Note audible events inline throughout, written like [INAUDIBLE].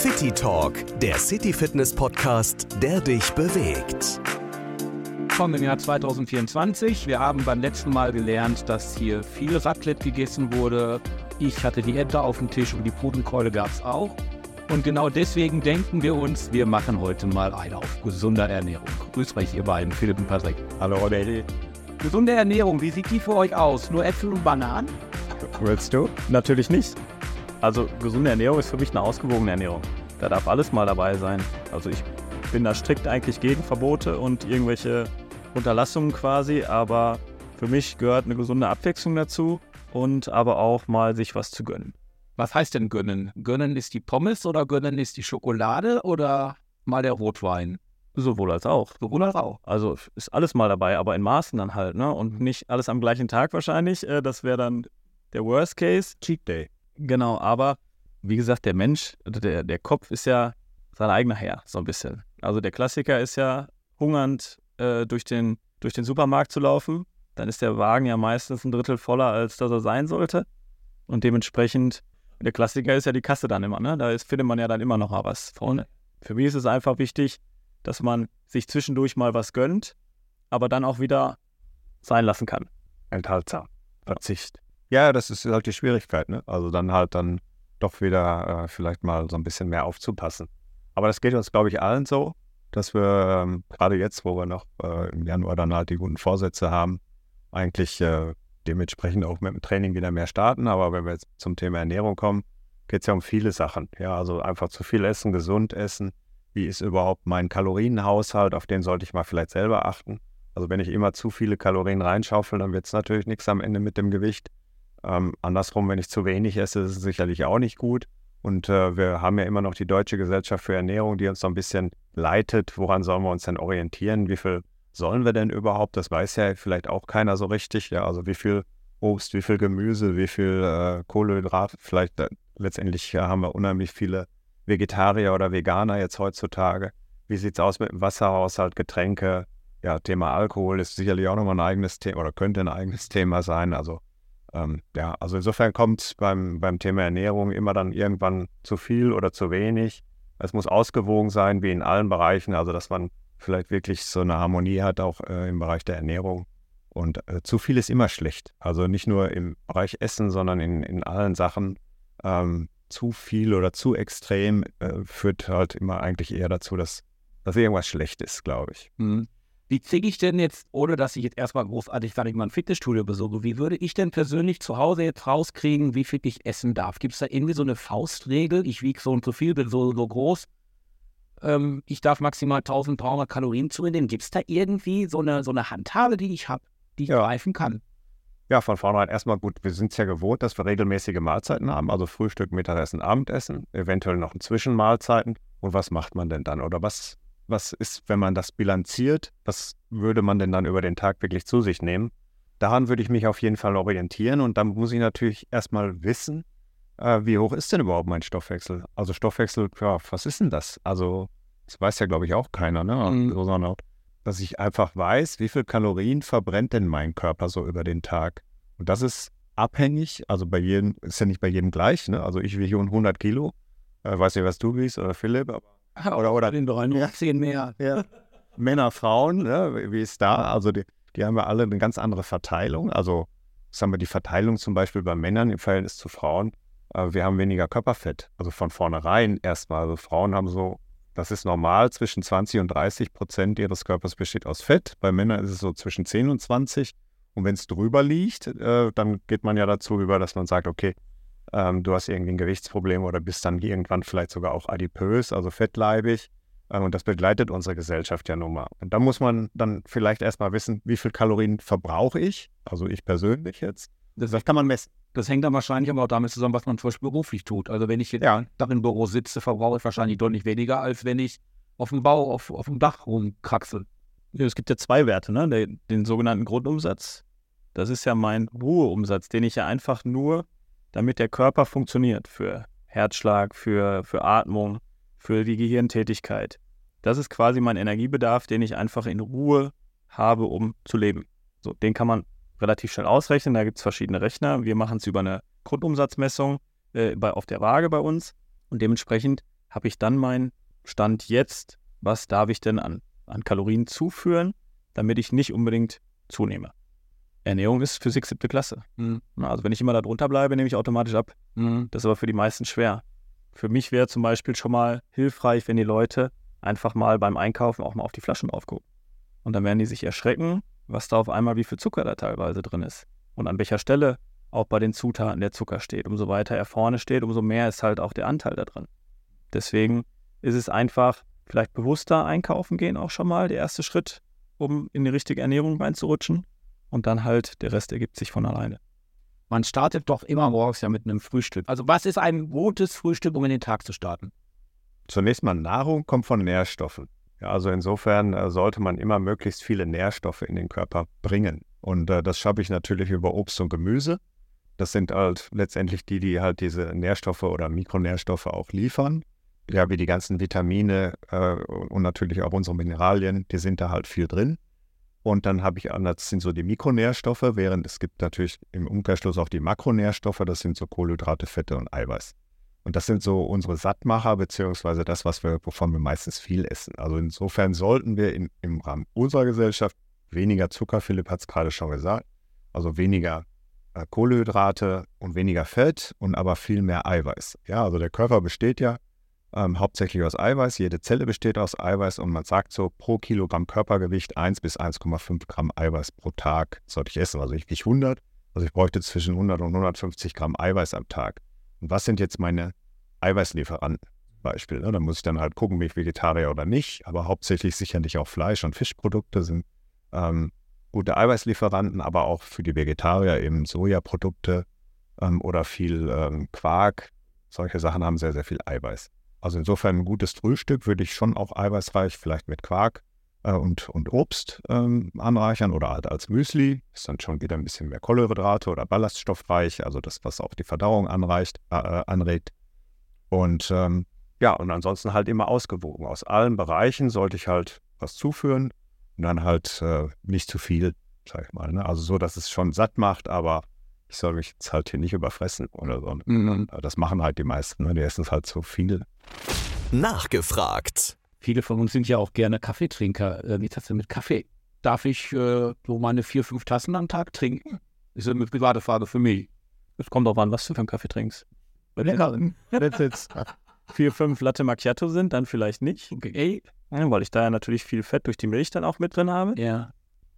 City Talk, der City Fitness Podcast, der dich bewegt. Willkommen im Jahr 2024. Wir haben beim letzten Mal gelernt, dass hier viel Raclette gegessen wurde. Ich hatte die Ente auf dem Tisch und die Putenkeule gab es auch. Und genau deswegen denken wir uns, wir machen heute mal eine auf gesunder Ernährung. Grüß euch, ihr beiden, Philipp und Patrick. Hallo, Rodney. Gesunde Ernährung, wie sieht die für euch aus? Nur Äpfel und Bananen? Willst du? Natürlich nicht. Also gesunde Ernährung ist für mich eine ausgewogene Ernährung. Da darf alles mal dabei sein. Also ich bin da strikt eigentlich gegen Verbote und irgendwelche Unterlassungen quasi, aber für mich gehört eine gesunde Abwechslung dazu und aber auch mal sich was zu gönnen. Was heißt denn gönnen? Gönnen ist die Pommes oder gönnen ist die Schokolade oder mal der Rotwein? Sowohl als auch. Sowohl als auch. Also ist alles mal dabei, aber in Maßen dann halt, ne? Und nicht alles am gleichen Tag wahrscheinlich. Äh, das wäre dann der Worst Case. Cheat Day. Genau, aber wie gesagt, der Mensch, der, der Kopf ist ja sein eigener Herr, so ein bisschen. Also der Klassiker ist ja hungernd äh, durch, den, durch den Supermarkt zu laufen. Dann ist der Wagen ja meistens ein Drittel voller, als dass er sein sollte. Und dementsprechend, der Klassiker ist ja die Kasse dann immer, ne? Da ist, findet man ja dann immer noch mal was vorne. Für mich ist es einfach wichtig, dass man sich zwischendurch mal was gönnt, aber dann auch wieder sein lassen kann. Enthaltsam. Verzicht. Ja, das ist halt die Schwierigkeit, ne? Also dann halt dann doch wieder äh, vielleicht mal so ein bisschen mehr aufzupassen. Aber das geht uns, glaube ich, allen so, dass wir ähm, gerade jetzt, wo wir noch äh, im Januar dann halt die guten Vorsätze haben, eigentlich äh, dementsprechend auch mit dem Training wieder mehr starten. Aber wenn wir jetzt zum Thema Ernährung kommen, geht es ja um viele Sachen. Ja, also einfach zu viel essen, gesund essen. Wie ist überhaupt mein Kalorienhaushalt? Auf den sollte ich mal vielleicht selber achten. Also wenn ich immer zu viele Kalorien reinschaufel, dann wird es natürlich nichts am Ende mit dem Gewicht. Ähm, andersrum, wenn ich zu wenig esse, ist es sicherlich auch nicht gut. Und äh, wir haben ja immer noch die Deutsche Gesellschaft für Ernährung, die uns so ein bisschen leitet. Woran sollen wir uns denn orientieren? Wie viel sollen wir denn überhaupt? Das weiß ja vielleicht auch keiner so richtig. Ja, also wie viel Obst, wie viel Gemüse, wie viel äh, Kohlenhydrat. Vielleicht äh, letztendlich ja, haben wir unheimlich viele Vegetarier oder Veganer jetzt heutzutage. Wie sieht es aus mit dem Wasserhaushalt, Getränke? Ja, Thema Alkohol ist sicherlich auch nochmal ein eigenes Thema oder könnte ein eigenes Thema sein. Also ähm, ja, also insofern kommt beim, beim Thema Ernährung immer dann irgendwann zu viel oder zu wenig. Es muss ausgewogen sein, wie in allen Bereichen, also dass man vielleicht wirklich so eine Harmonie hat, auch äh, im Bereich der Ernährung. Und äh, zu viel ist immer schlecht. Also nicht nur im Bereich Essen, sondern in, in allen Sachen. Ähm, zu viel oder zu extrem äh, führt halt immer eigentlich eher dazu, dass, dass irgendwas schlecht ist, glaube ich. Mhm. Wie kriege ich denn jetzt, ohne dass ich jetzt erstmal großartig, sage ich mal, ein Fitnessstudio besuche, wie würde ich denn persönlich zu Hause jetzt rauskriegen, wie viel ich essen darf? Gibt es da irgendwie so eine Faustregel? Ich wiege so und so viel, bin so, so groß. Ähm, ich darf maximal 1300 Kalorien zunehmen. Gibt es da irgendwie so eine, so eine Handhabe, die ich habe, die ich ja. greifen kann? Ja, von vornherein erstmal gut. Wir sind es ja gewohnt, dass wir regelmäßige Mahlzeiten haben, also Frühstück, Mittagessen, Abendessen, eventuell noch Zwischenmahlzeiten. Und was macht man denn dann? Oder was was ist, wenn man das bilanziert? Was würde man denn dann über den Tag wirklich zu sich nehmen? Daran würde ich mich auf jeden Fall orientieren und dann muss ich natürlich erstmal wissen, äh, wie hoch ist denn überhaupt mein Stoffwechsel? Also Stoffwechsel, ja, was ist denn das? Also, das weiß ja, glaube ich, auch keiner, ne? Mhm. Sondern dass ich einfach weiß, wie viel Kalorien verbrennt denn mein Körper so über den Tag. Und das ist abhängig, also bei jedem, ist ja nicht bei jedem gleich, ne? Also ich wiege 100 Kilo, äh, weiß nicht, was du wiegst oder Philipp, aber [LAUGHS] oder, oder den dreien ja. zehn mehr. [LAUGHS] Ja. Männer, Frauen, ne? wie ist da? Also die, die haben ja alle eine ganz andere Verteilung. Also sagen wir die Verteilung zum Beispiel bei Männern im Verhältnis zu Frauen. Äh, wir haben weniger Körperfett. Also von vornherein erstmal. Also Frauen haben so, das ist normal, zwischen 20 und 30 Prozent ihres Körpers besteht aus Fett. Bei Männern ist es so zwischen 10 und 20. Und wenn es drüber liegt, äh, dann geht man ja dazu über, dass man sagt, okay, ähm, du hast irgendwie ein Gewichtsproblem oder bist dann irgendwann vielleicht sogar auch adipös, also fettleibig. Ähm, und das begleitet unsere Gesellschaft ja nun mal. Und da muss man dann vielleicht erstmal wissen, wie viel Kalorien verbrauche ich, also ich persönlich jetzt. Das, das kann man messen. Das hängt dann wahrscheinlich aber auch damit zusammen, was man zum Beispiel beruflich tut. Also wenn ich jetzt ja. im Büro sitze, verbrauche ich wahrscheinlich deutlich weniger, als wenn ich auf dem Bau, auf, auf dem Dach rumkraxel. Es gibt ja zwei Werte, ne? Den, den sogenannten Grundumsatz. Das ist ja mein Ruheumsatz, den ich ja einfach nur damit der Körper funktioniert für Herzschlag, für, für Atmung, für die Gehirntätigkeit. Das ist quasi mein Energiebedarf, den ich einfach in Ruhe habe, um zu leben. So, den kann man relativ schnell ausrechnen. Da gibt es verschiedene Rechner. Wir machen es über eine Grundumsatzmessung äh, bei, auf der Waage bei uns. Und dementsprechend habe ich dann meinen Stand jetzt, was darf ich denn an, an Kalorien zuführen, damit ich nicht unbedingt zunehme. Ernährung ist Physik siebte Klasse. Mhm. Also wenn ich immer da drunter bleibe, nehme ich automatisch ab. Mhm. Das ist aber für die meisten schwer. Für mich wäre zum Beispiel schon mal hilfreich, wenn die Leute einfach mal beim Einkaufen auch mal auf die Flaschen drauf gucken. Und dann werden die sich erschrecken, was da auf einmal wie viel Zucker da teilweise drin ist. Und an welcher Stelle auch bei den Zutaten der Zucker steht. Umso weiter er vorne steht, umso mehr ist halt auch der Anteil da drin. Deswegen ist es einfach vielleicht bewusster einkaufen gehen auch schon mal der erste Schritt, um in die richtige Ernährung reinzurutschen. Und dann halt der Rest ergibt sich von alleine. Man startet doch immer morgens ja mit einem Frühstück. Also was ist ein gutes Frühstück, um in den Tag zu starten? Zunächst mal Nahrung kommt von Nährstoffen. Ja, also insofern äh, sollte man immer möglichst viele Nährstoffe in den Körper bringen. Und äh, das schaffe ich natürlich über Obst und Gemüse. Das sind halt letztendlich die, die halt diese Nährstoffe oder Mikronährstoffe auch liefern. Ja, wie die ganzen Vitamine äh, und natürlich auch unsere Mineralien, die sind da halt viel drin. Und dann habe ich, das sind so die Mikronährstoffe, während es gibt natürlich im Umkehrschluss auch die Makronährstoffe, das sind so Kohlenhydrate, Fette und Eiweiß. Und das sind so unsere Sattmacher, beziehungsweise das, was wir, wovon wir meistens viel essen. Also insofern sollten wir in, im Rahmen unserer Gesellschaft weniger Zucker, Philipp hat es gerade schon gesagt, also weniger äh, Kohlenhydrate und weniger Fett und aber viel mehr Eiweiß. Ja, also der Körper besteht ja ähm, hauptsächlich aus Eiweiß. Jede Zelle besteht aus Eiweiß und man sagt so, pro Kilogramm Körpergewicht 1 bis 1,5 Gramm Eiweiß pro Tag sollte ich essen. Also ich wiege 100, also ich bräuchte zwischen 100 und 150 Gramm Eiweiß am Tag. Und was sind jetzt meine Eiweißlieferanten? Beispiel. Ne? Da muss ich dann halt gucken, bin ich Vegetarier oder nicht. Aber hauptsächlich sicherlich auch Fleisch- und Fischprodukte sind ähm, gute Eiweißlieferanten, aber auch für die Vegetarier eben Sojaprodukte ähm, oder viel ähm, Quark. Solche Sachen haben sehr, sehr viel Eiweiß. Also insofern ein gutes Frühstück würde ich schon auch eiweißreich, vielleicht mit Quark äh, und, und Obst ähm, anreichern oder halt als Müsli. Ist dann schon wieder ein bisschen mehr Kohlenhydrate oder ballaststoffreich, also das, was auch die Verdauung anreicht, äh, anregt. Und ähm, ja, und ansonsten halt immer ausgewogen. Aus allen Bereichen sollte ich halt was zuführen und dann halt äh, nicht zu viel, sag ich mal. Ne? Also so, dass es schon satt macht, aber ich soll mich jetzt halt hier nicht überfressen oder so. Mhm. Das machen halt die meisten, ne? die essen es halt so viel. Nachgefragt. Viele von uns sind ja auch gerne Kaffeetrinker. Wie ist das denn mit Kaffee? Darf ich äh, so meine vier, fünf Tassen am Tag trinken? Ist eine private Frage für mich. Es kommt auch an, was du für einen Kaffee trinkst. Lecker. Wenn es jetzt vier, fünf Latte Macchiato sind, dann vielleicht nicht. Okay. Ja, weil ich da ja natürlich viel Fett durch die Milch dann auch mit drin habe. Ja.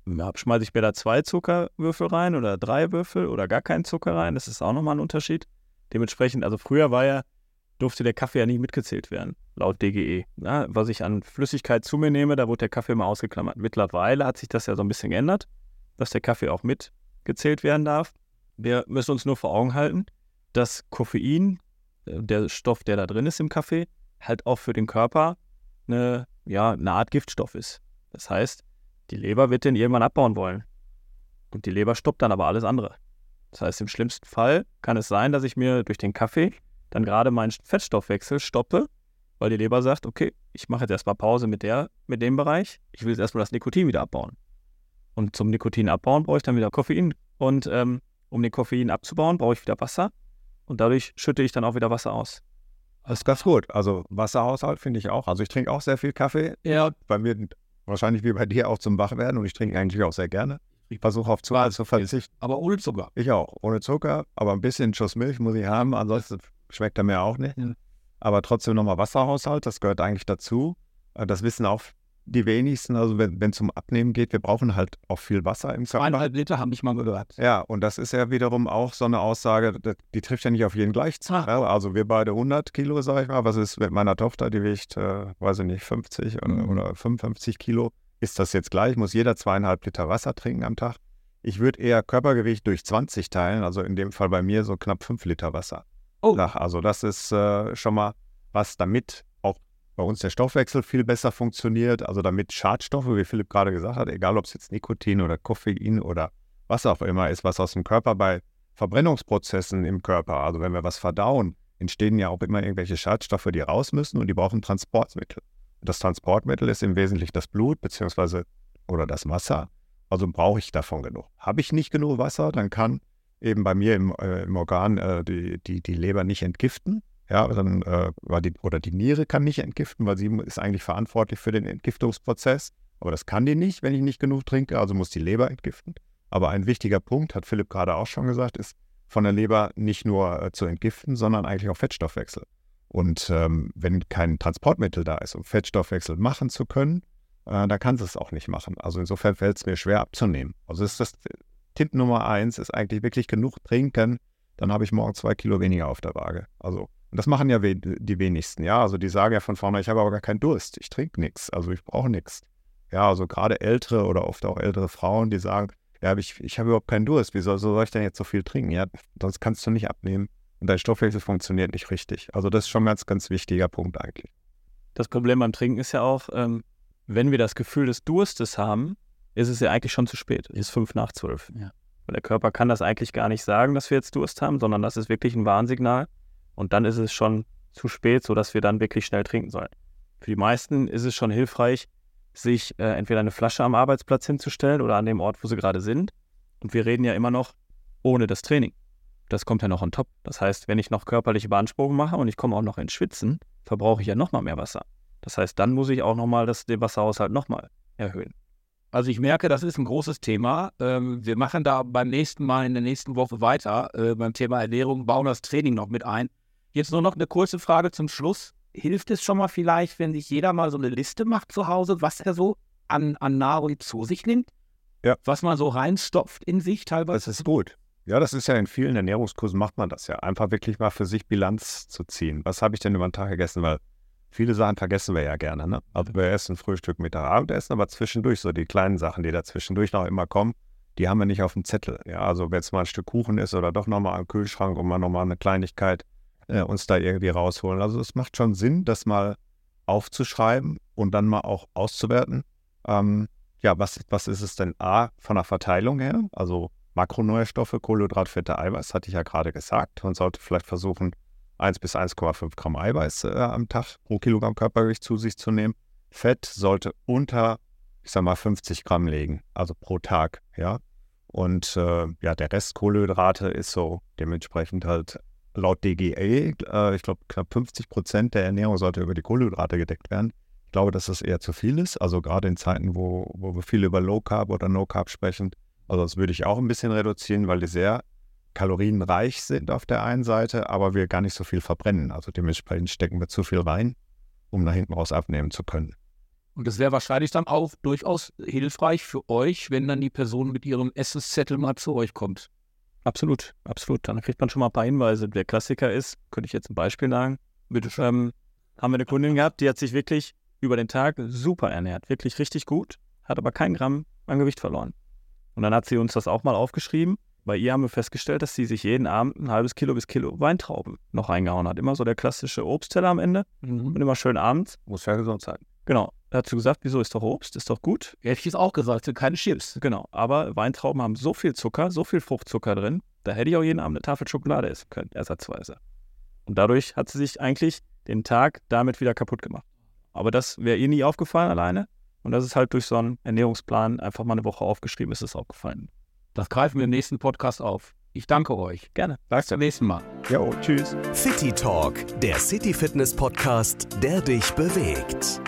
Schmeiße ich mir da zwei Zuckerwürfel rein oder drei Würfel oder gar keinen Zucker rein. Das ist auch nochmal ein Unterschied. Dementsprechend, also früher war ja, durfte der Kaffee ja nicht mitgezählt werden, laut DGE. Ja, was ich an Flüssigkeit zu mir nehme, da wurde der Kaffee immer ausgeklammert. Mittlerweile hat sich das ja so ein bisschen geändert, dass der Kaffee auch mitgezählt werden darf. Wir müssen uns nur vor Augen halten, dass Koffein, äh, der Stoff, der da drin ist im Kaffee, halt auch für den Körper eine, ja, eine Art Giftstoff ist. Das heißt, die Leber wird den irgendwann abbauen wollen. Und die Leber stoppt dann aber alles andere. Das heißt, im schlimmsten Fall kann es sein, dass ich mir durch den Kaffee dann gerade meinen Fettstoffwechsel stoppe, weil die Leber sagt, okay, ich mache jetzt erstmal Pause mit, der, mit dem Bereich, ich will jetzt erstmal das Nikotin wieder abbauen. Und zum Nikotin abbauen brauche ich dann wieder Koffein. Und ähm, um den Koffein abzubauen, brauche ich wieder Wasser. Und dadurch schütte ich dann auch wieder Wasser aus. Das ist ganz gut. Also Wasserhaushalt finde ich auch. Also ich trinke auch sehr viel Kaffee. Ja, Bei mir wahrscheinlich wie bei dir auch zum Wachwerden und ich trinke eigentlich auch sehr gerne. Ich versuche auf Zucker zu verzichten. aber ohne Zucker. Ich auch. Ohne Zucker, aber ein bisschen Schuss Milch muss ich haben, ansonsten schmeckt er mir auch nicht. Ja. Aber trotzdem nochmal Wasserhaushalt, das gehört eigentlich dazu. Äh, Das wissen auch die wenigsten. Also wenn es um Abnehmen geht, wir brauchen halt auch viel Wasser im Körper. Zweieinhalb Liter habe ich mal gehört. Ja, und das ist ja wiederum auch so eine Aussage, die trifft ja nicht auf jeden gleich zu. Ah. Also wir beide 100 Kilo, sag ich mal. Was ist mit meiner Tochter, die wiegt, äh, weiß ich nicht, 50 oder, Mhm. oder 55 Kilo? Ist das jetzt gleich? Muss jeder zweieinhalb Liter Wasser trinken am Tag? Ich würde eher Körpergewicht durch 20 teilen, also in dem Fall bei mir so knapp 5 Liter Wasser. Oh. Also das ist äh, schon mal was, damit bei uns der Stoffwechsel viel besser funktioniert. Also damit Schadstoffe, wie Philipp gerade gesagt hat, egal ob es jetzt Nikotin oder Koffein oder was auch immer ist, was aus dem Körper bei Verbrennungsprozessen im Körper, also wenn wir was verdauen, entstehen ja auch immer irgendwelche Schadstoffe, die raus müssen und die brauchen Transportmittel. Das Transportmittel ist im Wesentlichen das Blut beziehungsweise oder das Wasser. Also brauche ich davon genug. Habe ich nicht genug Wasser, dann kann eben bei mir im, äh, im Organ äh, die, die, die Leber nicht entgiften. Ja, dann äh, die, oder die Niere kann nicht entgiften, weil sie ist eigentlich verantwortlich für den Entgiftungsprozess. Aber das kann die nicht, wenn ich nicht genug trinke, also muss die Leber entgiften. Aber ein wichtiger Punkt, hat Philipp gerade auch schon gesagt, ist von der Leber nicht nur äh, zu entgiften, sondern eigentlich auch Fettstoffwechsel. Und ähm, wenn kein Transportmittel da ist, um Fettstoffwechsel machen zu können, äh, dann kann sie es auch nicht machen. Also insofern fällt es mir schwer abzunehmen. Also ist das Tipp Nummer eins, ist eigentlich wirklich genug trinken, dann habe ich morgen zwei Kilo weniger auf der Waage. Also und das machen ja we die wenigsten, ja. Also die sagen ja von vorne, ich habe aber gar keinen Durst, ich trinke nichts, also ich brauche nichts. Ja, also gerade ältere oder oft auch ältere Frauen, die sagen, ja, ich, ich habe überhaupt keinen Durst, wieso soll ich denn jetzt so viel trinken? Ja, sonst kannst du nicht abnehmen und dein Stoffwechsel funktioniert nicht richtig. Also das ist schon ein ganz, ganz wichtiger Punkt eigentlich. Das Problem beim Trinken ist ja auch, ähm, wenn wir das Gefühl des Durstes haben, ist es ja eigentlich schon zu spät. Es ist fünf nach zwölf. Ja. Weil der Körper kann das eigentlich gar nicht sagen, dass wir jetzt Durst haben, sondern das ist wirklich ein Warnsignal. Und dann ist es schon zu spät, sodass wir dann wirklich schnell trinken sollen. Für die meisten ist es schon hilfreich, sich äh, entweder eine Flasche am Arbeitsplatz hinzustellen oder an dem Ort, wo sie gerade sind. Und wir reden ja immer noch ohne das Training. Das kommt ja noch on top. Das heißt, wenn ich noch körperliche Beanspruchung mache und ich komme auch noch ins Schwitzen, verbrauche ich ja nochmal mehr Wasser. Das heißt, dann muss ich auch nochmal den Wasserhaushalt nochmal erhöhen. Also ich merke, das ist ein großes Thema. Ähm, wir machen da beim nächsten Mal in der nächsten Woche weiter äh, beim Thema Ernährung, bauen das Training noch mit ein. Jetzt nur noch eine kurze Frage zum Schluss. Hilft es schon mal vielleicht, wenn sich jeder mal so eine Liste macht zu Hause, was er so an, an Nahrung zu sich nimmt? Ja. Was man so reinstopft in sich teilweise? Das ist gut. Ja, das ist ja in vielen Ernährungskursen macht man das ja. Einfach wirklich mal für sich Bilanz zu ziehen. Was habe ich denn über den Tag gegessen? Weil viele Sachen vergessen wir ja gerne. Ne? Also wir essen Frühstück, Mittag, Abendessen, aber zwischendurch, so die kleinen Sachen, die da zwischendurch noch immer kommen, die haben wir nicht auf dem Zettel. Ja, also wenn es mal ein Stück Kuchen ist oder doch nochmal am Kühlschrank und mal nochmal eine Kleinigkeit, äh, uns da irgendwie rausholen. Also es macht schon Sinn, das mal aufzuschreiben und dann mal auch auszuwerten. Ähm, ja, was, was ist es denn A von der Verteilung her? Also Makronährstoffe, Kohlenhydrat, Fette, Eiweiß, hatte ich ja gerade gesagt. Man sollte vielleicht versuchen, 1 bis 1,5 Gramm Eiweiß äh, am Tag pro Kilogramm Körpergewicht zu sich zu nehmen. Fett sollte unter, ich sag mal, 50 Gramm legen, also pro Tag, ja. Und äh, ja, der Rest Kohlenhydrate ist so dementsprechend halt laut DGA, äh, ich glaube, knapp 50 Prozent der Ernährung sollte über die Kohlenhydrate gedeckt werden. Ich glaube, dass das eher zu viel ist. Also gerade in Zeiten, wo, wo wir viel über Low Carb oder No Carb sprechen. Also das würde ich auch ein bisschen reduzieren, weil die sehr kalorienreich sind auf der einen Seite, aber wir gar nicht so viel verbrennen. Also dementsprechend stecken wir zu viel rein, um nach hinten raus abnehmen zu können. Und das wäre wahrscheinlich dann auch durchaus hilfreich für euch, wenn dann die Person mit ihrem Essenszettel mal zu euch kommt. Absolut, absolut. Dann kriegt man schon mal ein paar Hinweise. Der Klassiker ist, könnte ich jetzt ein Beispiel sagen, Bitte ähm, haben wir eine Kundin gehabt, die hat sich wirklich über den Tag super ernährt, wirklich richtig gut, hat aber kein Gramm an Gewicht verloren. Und dann hat sie uns das auch mal aufgeschrieben. Bei ihr haben wir festgestellt, dass sie sich jeden Abend ein halbes Kilo bis Kilo Weintrauben noch reingehauen hat. Immer so der klassische Obstteller am Ende mhm. und immer schön abends. Muss ja gesund sein. Genau. Da hat sie gesagt, wieso ist doch Obst, ist doch gut. Hätte ich es auch gesagt, sind keine Chips. Genau, aber Weintrauben haben so viel Zucker, so viel Fruchtzucker drin, da hätte ich auch jeden Abend eine Tafel Schokolade essen können, ersatzweise. Und dadurch hat sie sich eigentlich den Tag damit wieder kaputt gemacht. Aber das wäre ihr nie aufgefallen alleine. Und das ist halt durch so einen Ernährungsplan einfach mal eine Woche aufgeschrieben, ist es aufgefallen. Das greifen wir im nächsten Podcast auf. Ich danke euch. Gerne. Bis zum nächsten Mal. Jo, tschüss. City Talk, der City Fitness Podcast, der dich bewegt.